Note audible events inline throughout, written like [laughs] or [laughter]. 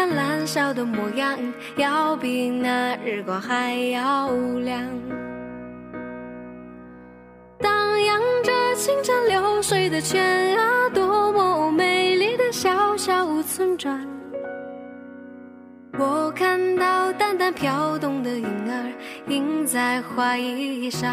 灿烂笑的模样，要比那日光还要亮。荡漾着清澈流水的泉啊，多么美丽的小小村庄。我看到淡淡飘动的云儿，印在花衣上。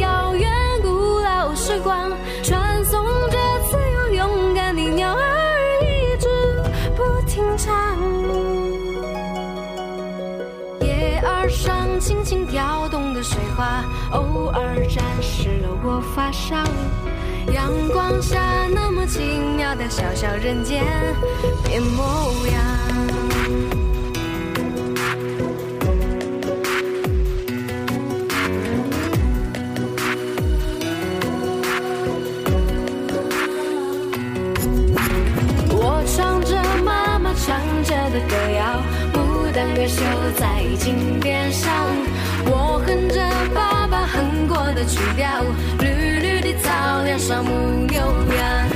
上轻轻跳动的水花，偶尔沾湿了我发梢。阳光下那么奇妙的小小人间变模样。绣在金边上。我哼着爸爸哼过的曲调，绿绿的草原上牧牛羊，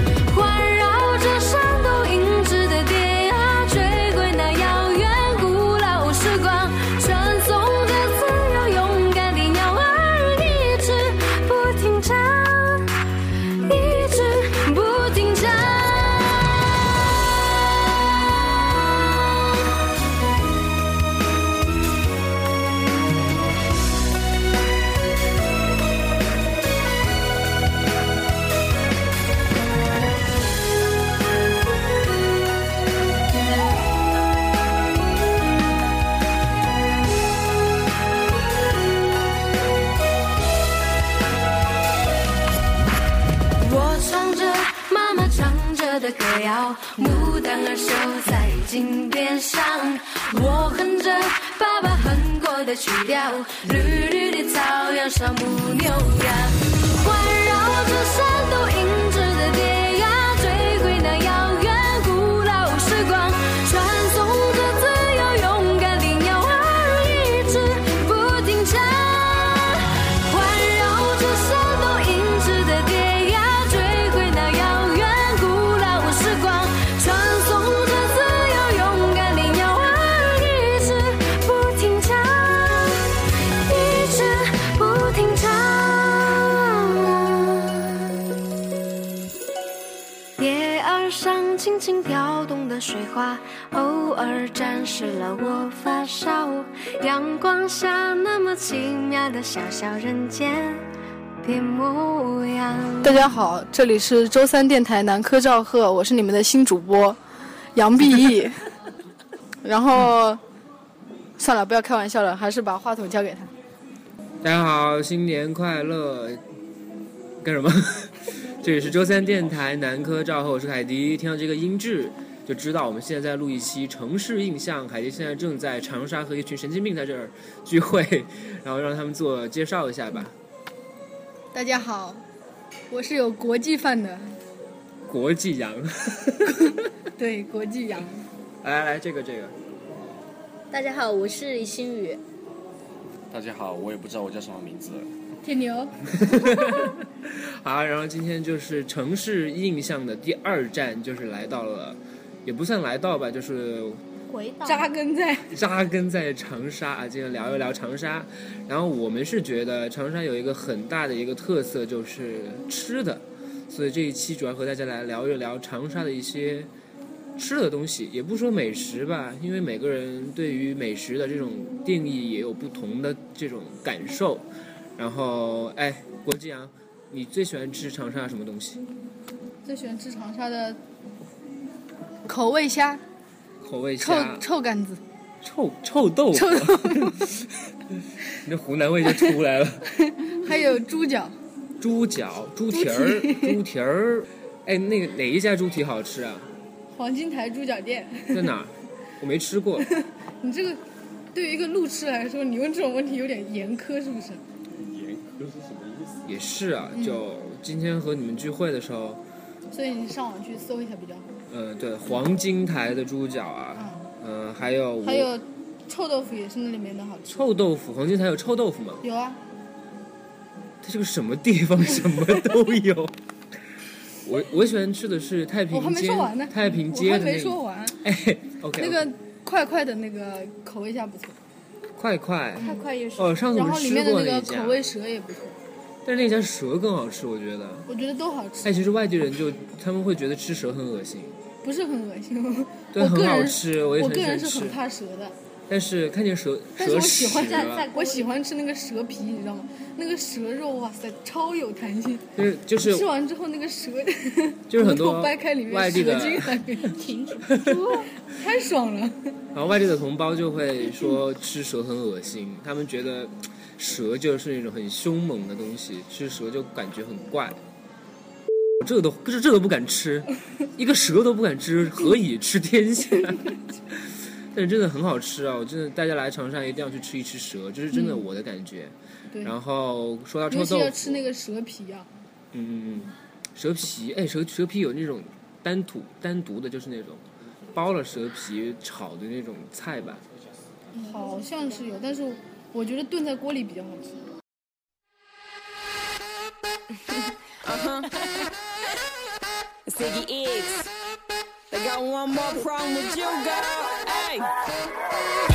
偶尔沾湿了我发梢。阳光下那么奇妙的小小人间变模样。大家好，这里是周三电台南科赵贺，我是你们的新主播杨碧毅。[laughs] 然后算了，不要开玩笑了，还是把话筒交给他。大家好，新年快乐！干什么？[laughs] 这里是周三电台南科赵贺，我是凯迪。听到这个音质，就知道我们现在在录一期城市印象。凯迪现在正在长沙和一群神经病在这儿聚会，然后让他们自我介绍一下吧。大家好，我是有国际范的，国际羊，对，国际羊。来来来，这个这个，大家好，我是李星宇。大家好，我也不知道我叫什么名字。铁牛，[laughs] 好，然后今天就是城市印象的第二站，就是来到了，也不算来到吧，就是回到扎根在扎根在长沙啊，今天聊一聊长沙。然后我们是觉得长沙有一个很大的一个特色就是吃的，所以这一期主要和大家来聊一聊长沙的一些吃的东西，也不说美食吧，因为每个人对于美食的这种定义也有不同的这种感受。然后，哎，国际阳，你最喜欢吃长沙什么东西？最喜欢吃长沙的口味虾，口味虾、臭臭干子，臭臭豆腐，臭你这湖南味就出来了。[laughs] 还有猪脚。猪脚、猪蹄儿、猪蹄儿，哎，那个哪一家猪蹄好吃啊？黄金台猪脚店在哪儿？[laughs] 我没吃过。你这个对于一个路痴来说，你问这种问题有点严苛，是不是？严苛是什么意思？也是啊，就今天和你们聚会的时候，所以你上网去搜一下比较好。呃，对，黄金台的猪脚啊，嗯、还有还有臭豆腐也是那里面的好吃。臭豆腐，黄金台有臭豆腐吗？有啊，它是个什么地方，[laughs] 什么都有。我我喜欢吃的是太平我还没街说完呢，太平我还街的那个，没说完。哎，OK，那个快快的那个口味下不错，快快，快快也是。哦，上次我们吃然后里面的过一家那个口，味蛇也不错，但是那家蛇更好吃，我觉得。我觉得都好吃，哎，其实外地人就他们会觉得吃蛇很恶心，不是很恶心。对，很我个人好吃，我个人是很。怕蛇的，但是看见蛇但是我喜欢在在，我喜欢吃那个蛇皮，你知道吗？那个蛇肉，哇塞，超有弹性。就是就是吃完之后，那个蛇 [laughs] 就是很多掰开，里面外地的蛇精还没有 [laughs] 停止。[laughs] 太爽了。然后外地的同胞就会说吃蛇很恶心，他们觉得蛇就是那种很凶猛的东西，吃蛇就感觉很怪。我这个都这这都不敢吃，一个蛇都不敢吃，何以吃天下？[laughs] 但是真的很好吃啊！我真的大家来长沙一定要去吃一吃蛇，这是真的我的感觉。对，然后说到臭尤其要，吃那个蛇皮啊，嗯嗯嗯，蛇皮，哎，蛇蛇皮有那种单独单独的，就是那种包了蛇皮炒的那种菜吧。好像是有，但是我觉得炖在锅里比较好吃。Ziggy X. They got one more problem with you, girl. Hey.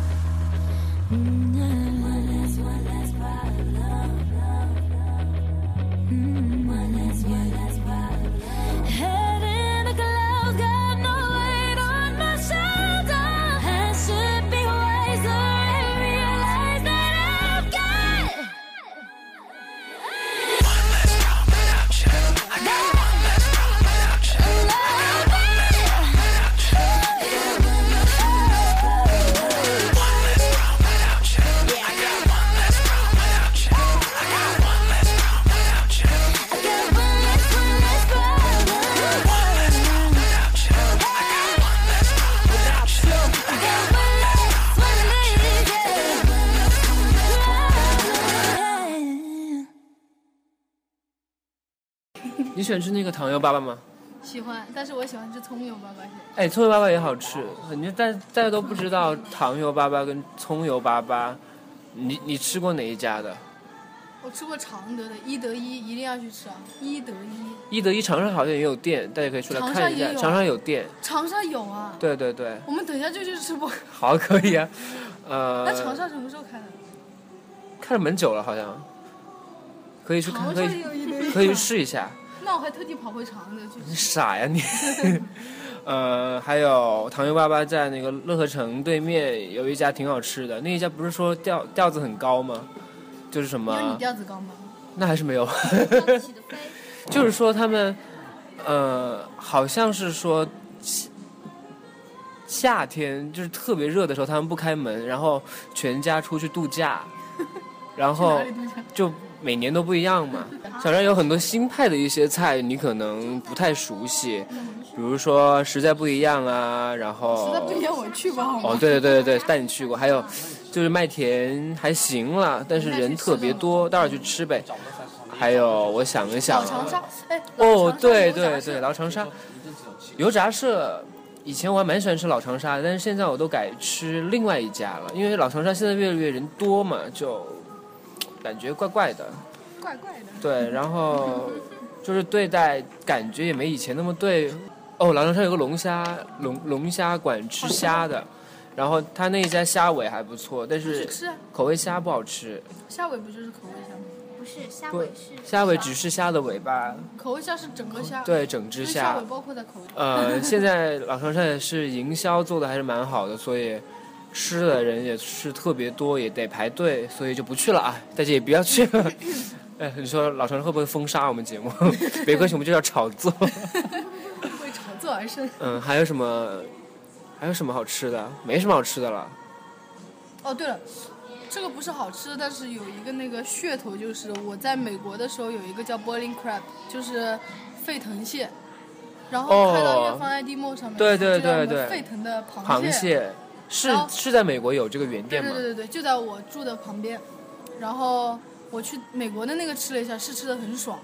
[laughs] 你喜欢吃那个糖油粑粑吗？喜欢，但是我喜欢吃葱油粑粑蟹。哎，葱油粑粑也好吃，你大大家都不知道糖油粑粑跟葱油粑粑你你吃过哪一家的？我吃过常德的一得一，一定要去吃啊！一得一，一德一长沙好像也有店，大家可以出来看一下。长沙有店，长沙有啊。对对对，我们等一下就去吃不。[laughs] 好可以啊。呃，[laughs] 那长沙什么时候开的？开了蛮久了，好像可以去看，可以。可以去。试一下。那我还特地跑回长的去 [laughs] 你。傻呀你？呃，还有糖油粑粑在那个乐和城对面有一家挺好吃的，那一家不是说调调子很高吗？就是什么？有你么？调子高吗？那还是没有。[laughs] 就是说他们，呃，好像是说夏夏天就是特别热的时候，他们不开门，然后全家出去度假，[laughs] 然后？就每年都不一样嘛。小镇有很多新派的一些菜，你可能不太熟悉，比如说实在不一样啊，然后实在不一样，我去过好吗？哦，对对对对对，带你去过，还有就是麦田还行了，但是人特别多，待会儿去吃呗。还有我想一想啊，老长沙，哎，哦，对对对，老长沙油炸社，以前我还蛮喜欢吃老长沙的，但是现在我都改吃另外一家了，因为老长沙现在越来越人多嘛，就感觉怪怪的。怪怪的。对，然后 [laughs] 就是对待感觉也没以前那么对。哦，老长沙有个龙虾龙龙虾馆吃虾的，然后他那一家虾尾还不错，但是口味虾不好吃。虾尾不就是口味虾吗？不是虾尾是虾尾只是虾的尾巴，口味虾是整个虾，对，整只虾虾尾。包括在口味。呃，现在老长沙也是营销做的还是蛮好的，所以吃的人也是特别多，也得排队，所以就不去了啊，大家也不要去了。[laughs] 哎，你说老陈会不会封杀我们节目？别客气，我们就叫炒作。[laughs] 为炒作而生。嗯，还有什么？还有什么好吃的？没什么好吃的了。哦，对了，这个不是好吃，但是有一个那个噱头，就是我在美国的时候有一个叫 boiling crab，就是沸腾蟹，然后看到粤方 ID mall 上面，对对对对沸腾的螃蟹后是在美国有这个原店吗？对对对对，就在我住的旁边。然后我去美国的那个吃了一下，是吃的很爽，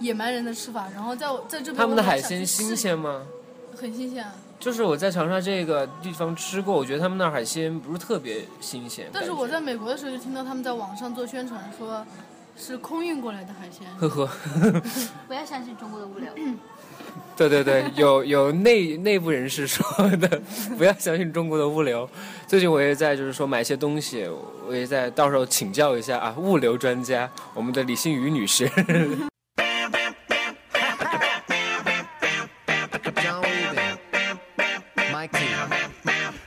野蛮人的吃法。然后在我在这边他们的海鲜新鲜吗？很新鲜啊。就是我在长沙这个地方吃过，我觉得他们那儿海鲜不是特别新鲜。但是我在美国的时候就听到他们在网上做宣传，说是空运过来的海鲜。呵呵。[laughs] 不要相信中国的物流。[laughs] [laughs] 对对对，有有内内部人士说的，不要相信中国的物流。最近我也在就是说买一些东西，我也在到时候请教一下啊物流专家，我们的李欣宇女士。John Weaving, Mike T.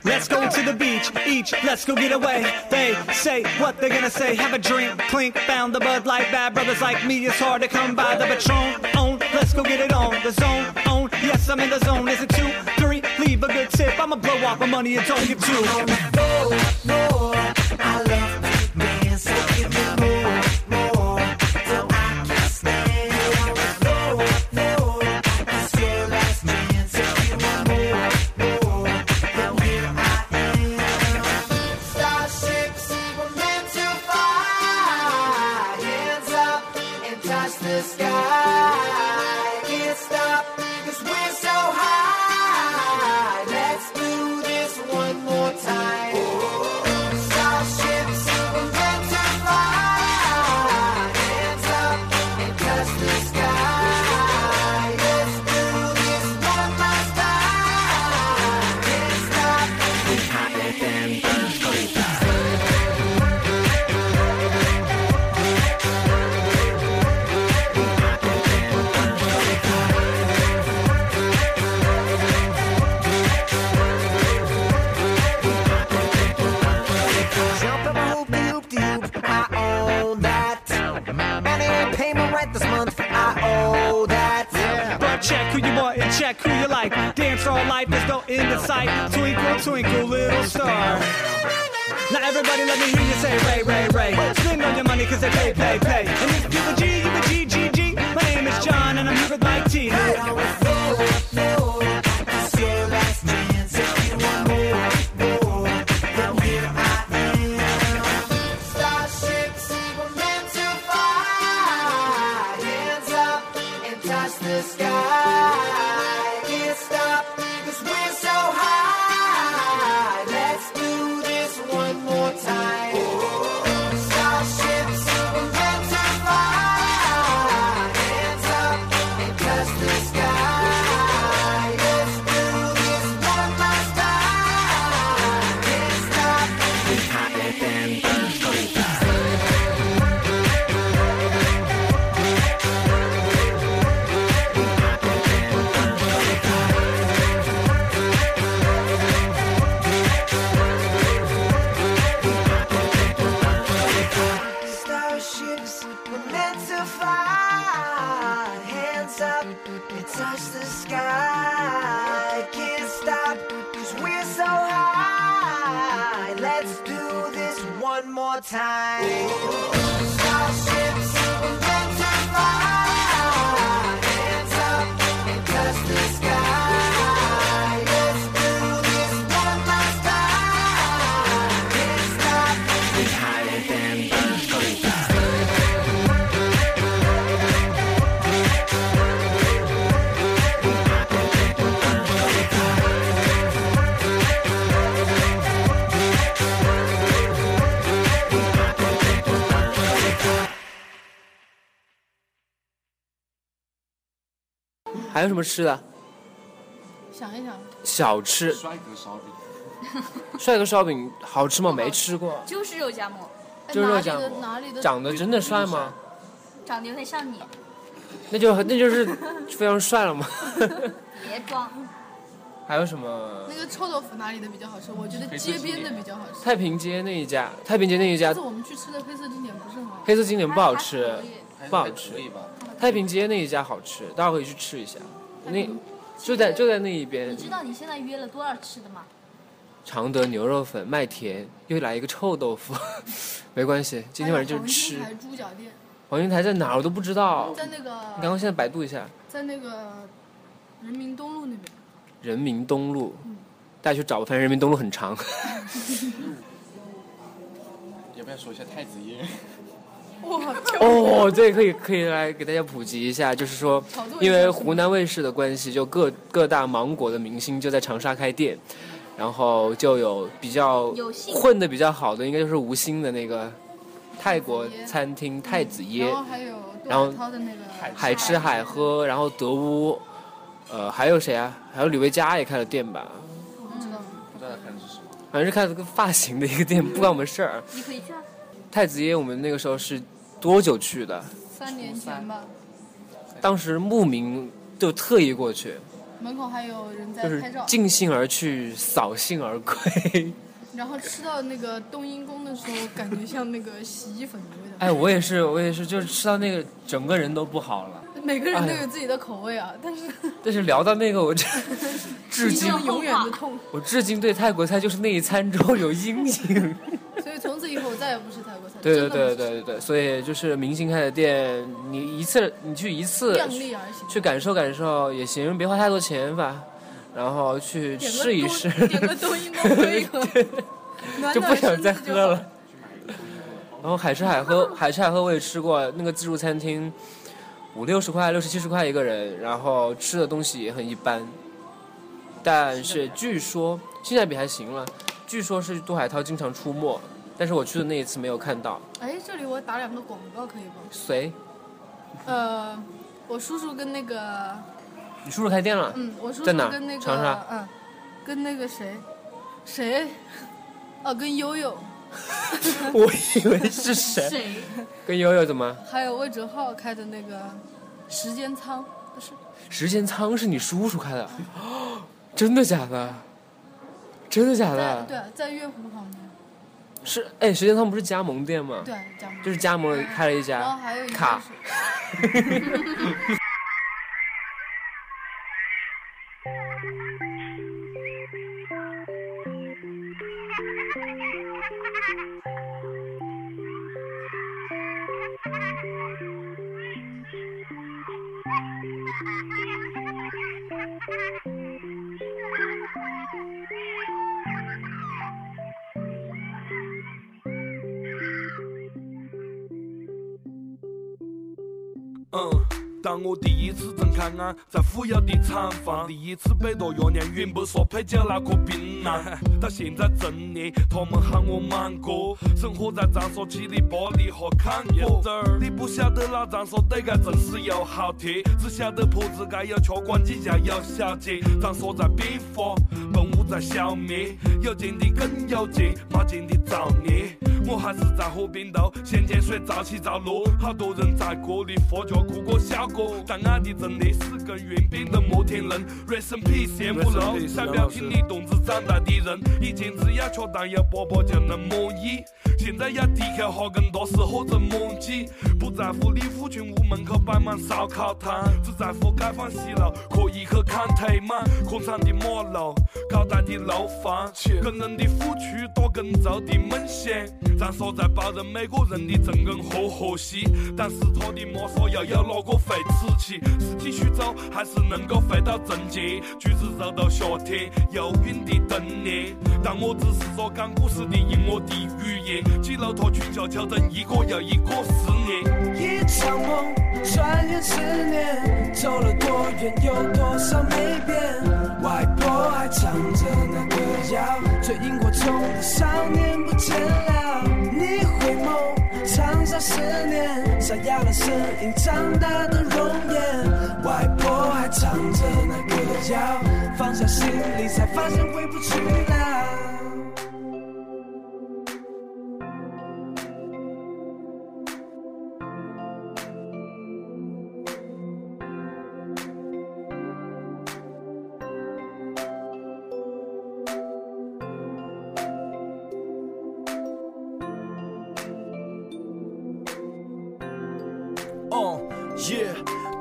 Let's go to the beach, each, let's go get away. They say what they're gonna say. Have a drink, clink, found the Bud Light. Bad brothers like me, it's hard to come by the Patron. Go get it on. The zone, on, yes, I'm in the zone. Is it two, three? Leave a good tip. I'ma blow off my money and don't give two. Starships Get away. 还有什么吃的？想一想，小吃，帅哥烧饼，帅哥烧饼好吃吗？没吃过，就是肉夹馍，哎就是肉哪里的夹馍哪里的长得真的帅吗？长得有点像你，那就那就是非常帅了吗？[laughs] 别装。还有什么？那个臭豆腐哪里的比较好吃？我觉得街边的比较好吃。太平街那一家，太平街那一家上次我们去吃的黑色经典不是很好。黑色经典不好吃，不好吃可。以吧？太平街那一家好吃，大家可以去吃一下。那就在就在那一边你，知道你现在约了多少吃的吗？常德牛肉粉、麦田，又来一个臭豆腐，[laughs] 没关系，今天晚上就是吃。黄金台猪脚店，黄金台在哪儿我都不知道，在那个你刚个刚现在百度一下，在那个人民东路那边。人民东路，大家去找吧，反正人民东路很长。[laughs] 要不要说一下太子爷？哇，哦，对，可以可以来给大家普及一下，就是说因为湖南卫视的关系，就各各大芒果的明星就在长沙开店，然后就有比较混的比较好的，应该就是吴昕的那个泰国餐厅太子椰然，后还有杜然后海涛的那个海吃海喝，然后德屋，呃，还有谁啊？还有李维嘉也开了店吧？我不知道。不知道他看的是什么？反正是开了个发型的一个店，不关我们事儿。你可以去啊。太子椰我们那个时候是多久去的？三年前吧，当时慕名就特意过去。门口还有人在就是拍照，尽兴而去，扫兴而归。[laughs] 然后吃到那个冬阴功的时候，感觉像那个洗衣粉的味道。哎，我也是，我也是，就是吃到那个整个人都不好了。每个人都有自己的口味啊，但是 [laughs] 但是聊到那个，我这 [laughs] 至今永远的痛。我至今对泰国菜就是那一餐之后有阴影。从此以后我再也不吃泰国菜。对对对对对对，所以就是明星开的店，你一次你去一次量力而行。去感受感受也行，别花太多钱吧。然后去试一试，冬点个冬阴功喝一喝，[laughs] 就不想再喝了。。然后海吃海喝，[laughs] 海吃海喝我也吃过，那个自助餐厅五六十块、六十七十块一个人，然后吃的东西也很一般。但是据说性价比还行了，据说是杜海涛经常出没，但是我去的那一次没有看到。哎，这里我打两个广告可以吗？谁？呃，我叔叔跟那个，你叔叔开店了？嗯，我叔叔跟那长沙个，嗯，跟那个谁，谁？哦，跟悠悠，[laughs] 我以为是谁？谁？跟悠悠怎么？还有魏哲浩开的那个时间仓，不是？时间仓是你叔叔开的？[gasps] 真的假的？真的假的？对，在月湖旁边，是哎，时间仓不是加盟店吗？对，加盟。就是加盟了开了一然后家还有一个卡 [laughs] 第一次睁开眼，在虎窑的厂房，第一次背着爷娘云不说配角那颗槟榔，到现在成年，他们喊我满哥，生活在长沙起的玻璃和坎坷。你不晓得那长沙对该真是有好铁，只晓得坡子街有吃馆几家有小姐。长沙在变化，在消灭，有钱的更有钱，没钱的造孽。我还是在河边头，咸碱水潮起潮落，好多人在锅里喝酒哭过笑过，但俺的真的是根圆饼的摩天轮。代表品你动子长大的人，以前只要吃糖有粑粑就能满意，现在要低口哈根达斯或者满记，不在乎李府群屋门口摆满烧烤摊，只在乎解放西路可以去看腿满，宽敞的马路，高大的楼房，跟人的虎躯打我更走的梦想。站所在保证每个人的真跟和和谐，但是他的摸索又有哪个会吃起？是继续走，还是能够回到正界？橘子肉到夏天，忧郁的冬年。但我只是说讲故事的用我的语言，记录他群下就成一个又一个思念。一场梦，转眼十年，走了多远，有多少没变？外婆还唱着那歌谣，最萤火虫的少年不见了。你回眸，长沙十年，沙哑了声音，长大的容颜。外婆还唱着那歌谣，放下行李才发现回不去了。哦、耶！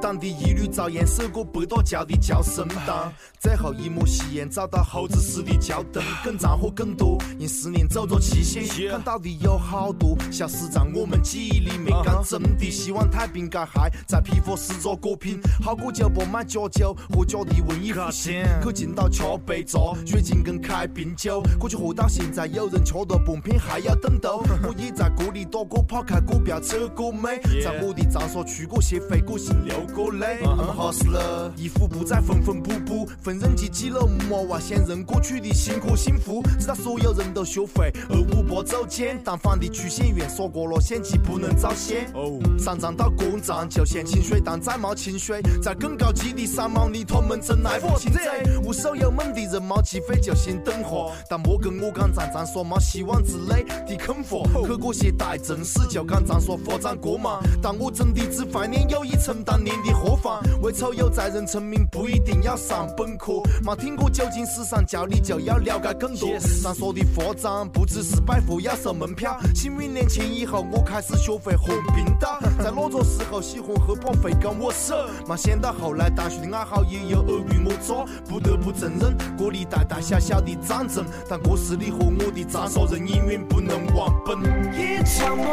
当地一缕硝烟射过北大桥的桥身当，最后一抹夕阳照到猴子似的焦灯，更战火更多，用十年走着期限，看到的有好多消失在我们记忆里面。讲真的，希望太平街还，在批发市做果品，好过酒吧卖假酒和假的文艺复兴，去青岛吃杯茶，雪晶跟开瓶酒，过去喝到现在有人吃到半片还要等到，我也在锅里打过炮，开过飙，扯过妹，[laughs] 在我的长沙去过些飞过心，流过泪，我们哈死了，衣服不再缝缝补补，缝纫机挤了木娃娃，想认过去的辛苦幸福，直到所有人都学会二五八走间，单反的曲线员说过了，相机不能照相。哦，上涨到过站就像清水，但再冒清水，在更高级的山毛里，他们真来不进嘴。无手有猛的人冒起飞就先等下，但莫跟我讲站站说没，希望之类的坑货，去过些大城市就讲站说发展过嘛，但我真的只怀念有一层当年的何妨，为丑有在人成名不一定要上本科，没听过九斤时尚教你就要了解更多。上说的发展不只是百货要收门票，幸运年轻以后我开始学会喝冰岛，[laughs] 在哪个时候喜欢喝破费跟我手，没想到后来大学的爱好也有尔虞我诈，不得不承认这里大大小小的战争，但这是你和我的长沙人永远不能忘本。一场梦，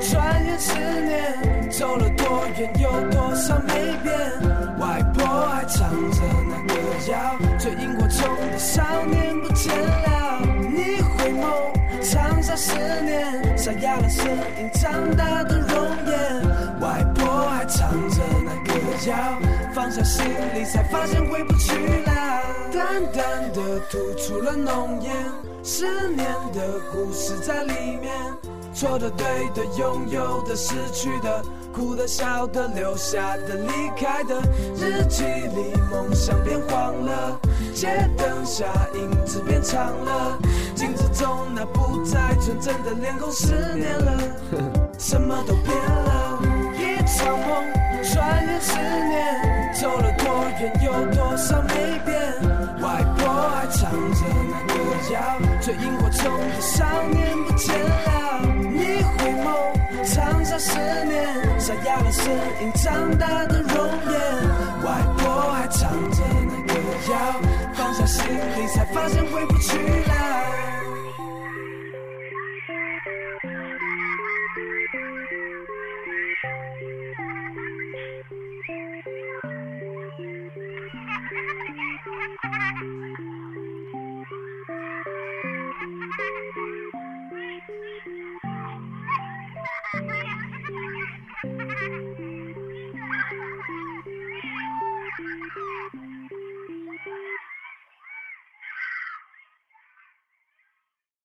转眼十年，走了多远，有多少没变？外婆还唱着那歌谣，最萤火虫的少年不见了。你回眸，长沙十年，沙哑了声音，长大的容颜。外婆还唱着那歌谣，放下行李才发现回不去了。淡淡的吐出了浓烟，十年的故事在里面。错的、对的、拥有的、失去的、哭的、笑的、留下的、离开的，日记里梦想变黄了，街灯下影子变长了，镜子中那不再纯真的脸孔，十年了，[laughs] 什么都变了，一场梦，转眼十年，走了多远，有多少没变，外婆还唱着那歌谣，追萤火虫的少年不见哑了声音，长大的容颜。外婆还唱着那歌谣，放下行李才发现回不去了。